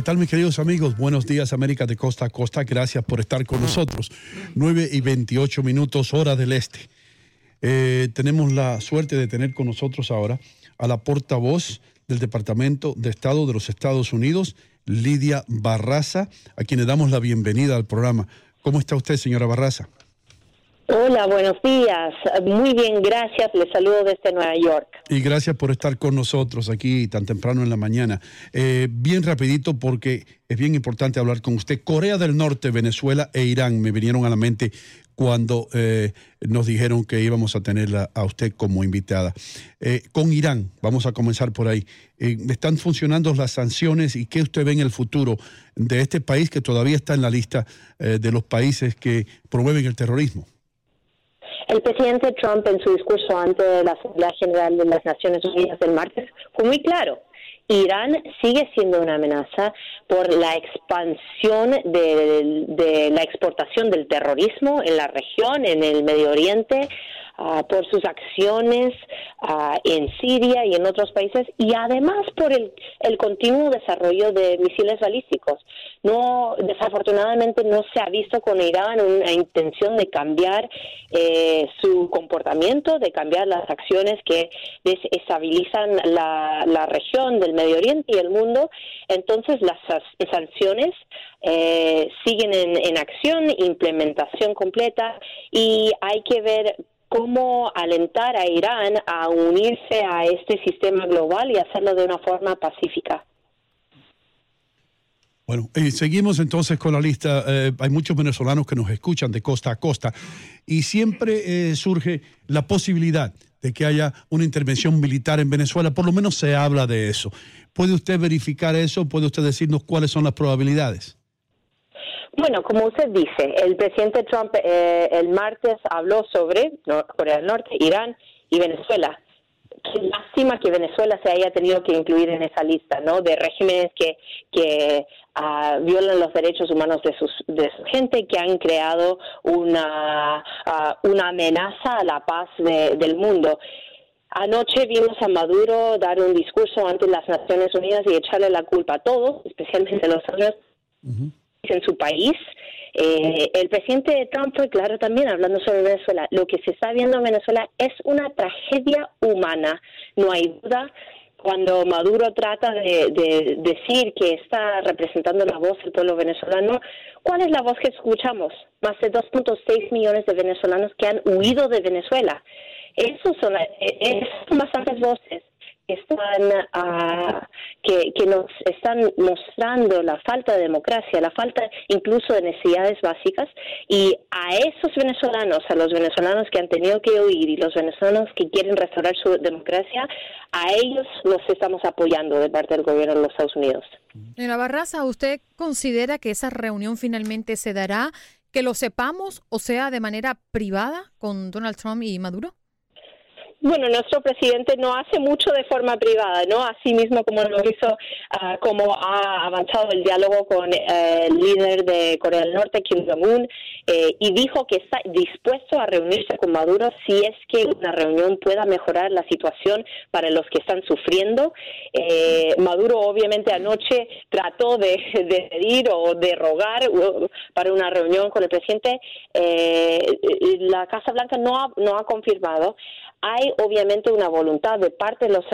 ¿Qué tal mis queridos amigos? Buenos días América de costa a costa. Gracias por estar con nosotros. 9 y 28 minutos hora del este. Eh, tenemos la suerte de tener con nosotros ahora a la portavoz del Departamento de Estado de los Estados Unidos, Lidia Barraza, a quien le damos la bienvenida al programa. ¿Cómo está usted, señora Barraza? Hola, buenos días. Muy bien, gracias. Les saludo desde Nueva York. Y gracias por estar con nosotros aquí tan temprano en la mañana. Eh, bien rapidito porque es bien importante hablar con usted. Corea del Norte, Venezuela e Irán me vinieron a la mente cuando eh, nos dijeron que íbamos a tenerla a usted como invitada. Eh, con Irán, vamos a comenzar por ahí. ¿Están funcionando las sanciones y qué usted ve en el futuro de este país que todavía está en la lista de los países que promueven el terrorismo? El presidente Trump en su discurso ante la Asamblea General de las Naciones Unidas del martes fue muy claro. Irán sigue siendo una amenaza por la expansión de, la exportación del terrorismo en la región, en el Medio Oriente, Por sus acciones ah, en Siria y en otros países y además por el, el continuo desarrollo de misiles balísticos. No, desafortunadamente no se ha visto con Irán una intención de cambiar eh, su comportamiento, de cambiar las acciones que desestabilizan la, región del Medio Oriente y el mundo. Entonces las sanciones eh, siguen en, en acción, implementación completa y hay que ver cómo alentar a Irán a unirse a este sistema global y hacerlo de una forma pacífica. Bueno, eh, seguimos entonces con la lista. Eh, hay muchos venezolanos que nos escuchan de costa a costa y siempre eh, surge la posibilidad de que haya una intervención militar en Venezuela. Por lo menos se habla de eso. ¿Puede usted verificar eso? ¿Puede usted decirnos cuáles son las probabilidades? Bueno, como usted dice, el presidente Trump eh, el martes habló sobre Corea del Norte, Irán y Venezuela. Qué lástima que Venezuela se haya tenido que incluir en esa lista, ¿no? De regímenes que, que ah, violan los derechos humanos de, sus, de su gente, que han creado una, ah, una amenaza a la paz del mundo. Anoche vimos a Maduro dar un discurso ante las Naciones Unidas y echarle la culpa a todos, especialmente a los en su país. Eh, el presidente Trump fue claro también hablando sobre Venezuela. Lo que se está viendo en Venezuela es una tragedia humana, no hay duda. Cuando Maduro trata de, decir que está representando la voz del pueblo venezolano, ¿cuál es la voz que escuchamos? Más de 2.6 millones de venezolanos que han huido de Venezuela. Esos son, eh, esas son bastantes voces están uh, que, que, nos están mostrando la falta de democracia, la falta incluso de necesidades básicas y a esos venezolanos, a los venezolanos que han tenido que huir y los venezolanos que quieren restaurar su democracia, a ellos los estamos apoyando de parte del gobierno de los Estados Unidos. la Barraza, ¿usted considera que esa reunión finalmente se dará, que lo sepamos o sea de manera privada con Donald Trump y Maduro? Bueno, nuestro presidente no hace mucho de forma privada, ¿no? Así mismo como lo hizo, uh, como ha avanzado el diálogo con eh, el líder de Corea del Norte, Kim Jong-un, eh, y dijo que está dispuesto a reunirse con Maduro si es que una reunión pueda mejorar la situación para los que están sufriendo. Eh, Maduro obviamente anoche trató de, de, pedir o de rogar para una reunión con el presidente. la Casa Blanca no ha, no ha confirmado hay obviamente una voluntad de parte de los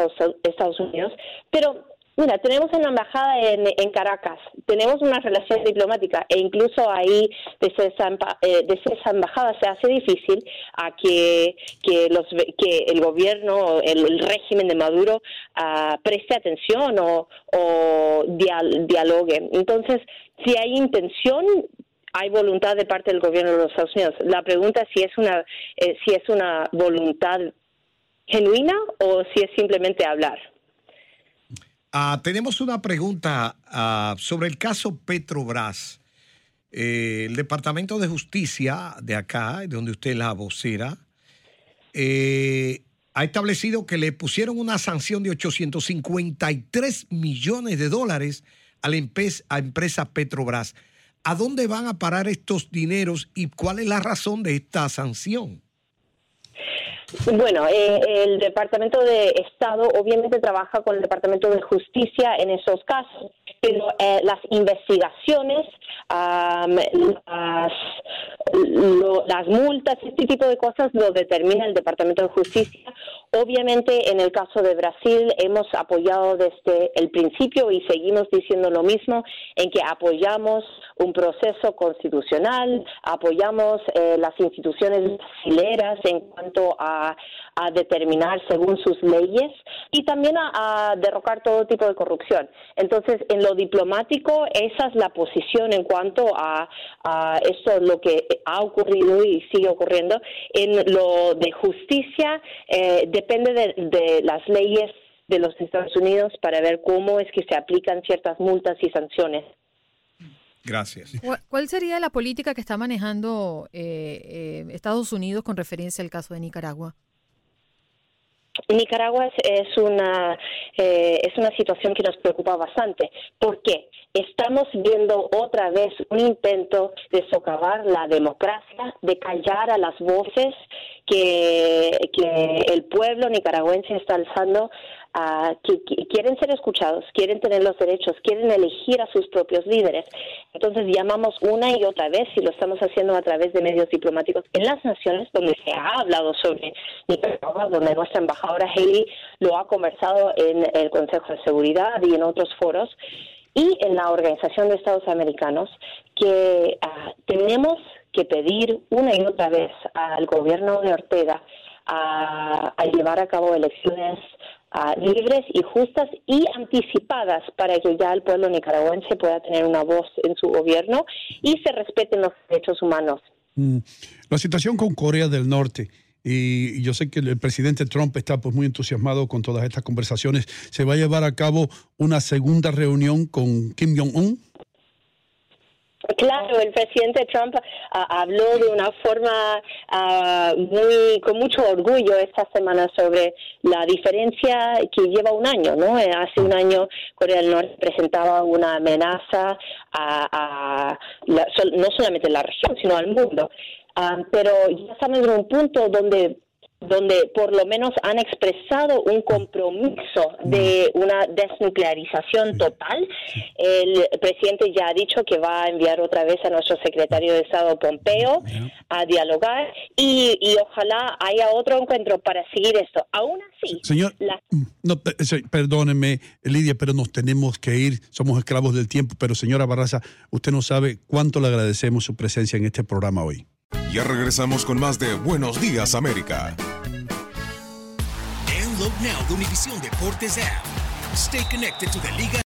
Estados Unidos, pero Mira, tenemos una embajada en, Caracas, tenemos una relación diplomática e incluso ahí desde esa, eh, esa embajada se hace difícil a que, que, los, que el gobierno, el, régimen de Maduro uh, preste atención o, o dialogue. Entonces, si hay intención, hay voluntad de parte del gobierno de los Estados Unidos. La pregunta es si es una, eh, si es una voluntad genuina o si es simplemente hablar. Ah, tenemos una pregunta ah, sobre el caso Petrobras. Eh, el Departamento de Justicia de acá, de donde usted es la vocera, eh, ha establecido que le pusieron una sanción de 853 millones de dólares a la empresa Petrobras. ¿A dónde van a parar estos dineros y cuál es la razón de esta sanción? Bueno, eh, el Departamento de Estado obviamente trabaja con el Departamento de Justicia en esos casos, pero eh, las investigaciones, las, las multas, este tipo de cosas lo determina el Departamento de Justicia. Obviamente, en el caso de Brasil, hemos apoyado desde el principio y seguimos diciendo lo mismo, en que apoyamos un proceso constitucional, apoyamos eh, las instituciones brasileras en cuanto a, determinar según sus leyes y también a, derrocar todo tipo de corrupción. Entonces, en lo diplomático, esa es la posición en cuanto a, a esto, lo que ha ocurrido y sigue ocurriendo. En lo de justicia, eh, depende de, las leyes de los Estados Unidos para ver cómo es que se aplican ciertas multas y sanciones. Gracias. ¿Cuál sería la política que está manejando eh, eh, Estados Unidos con referencia al caso de Nicaragua? Nicaragua es, una eh, es una situación que nos preocupa bastante. ¿Por qué? Estamos viendo otra vez un intento de socavar la democracia, de callar a las voces que, que el pueblo nicaragüense está alzando que, quieren ser escuchados, quieren tener los derechos, quieren elegir a sus propios líderes. Entonces llamamos una y otra vez, y lo estamos haciendo a través de medios diplomáticos en las naciones donde se ha hablado sobre Nicaragua, donde nuestra embajadora Haley lo ha conversado en el Consejo de Seguridad y en otros foros, y en la Organización de Estados Americanos, que ah, tenemos que pedir una y otra vez al gobierno de Ortega a, llevar a cabo elecciones libres y justas y anticipadas para que ya el pueblo nicaragüense pueda tener una voz en su gobierno y se respeten los derechos humanos. Mm. La situación con Corea del Norte. Y yo sé que el presidente Trump está pues muy entusiasmado con todas estas conversaciones. ¿Se va a llevar a cabo una segunda reunión con Kim Jong-un? Claro, el presidente Trump ah, habló de una forma ah, muy con mucho orgullo esta semana sobre la diferencia que lleva un año, ¿no? Eh, hace un año Corea del Norte presentaba una amenaza a, no solamente la región, sino al mundo. Ah, pero ya estamos en un punto donde donde por lo menos han expresado un compromiso de una desnuclearización total. El presidente ya ha dicho que va a enviar otra vez a nuestro secretario de Estado Pompeo a dialogar y, ojalá haya otro encuentro para seguir esto. Aún así, señor, mm, no, perdóneme, Lidia, pero nos tenemos que ir. Somos esclavos del tiempo. Pero señora Barraza, usted no sabe cuánto le agradecemos su presencia en este programa hoy. Ya regresamos con más de Buenos Días América. Download now the Univision Deportes app. Stay connected to the Liga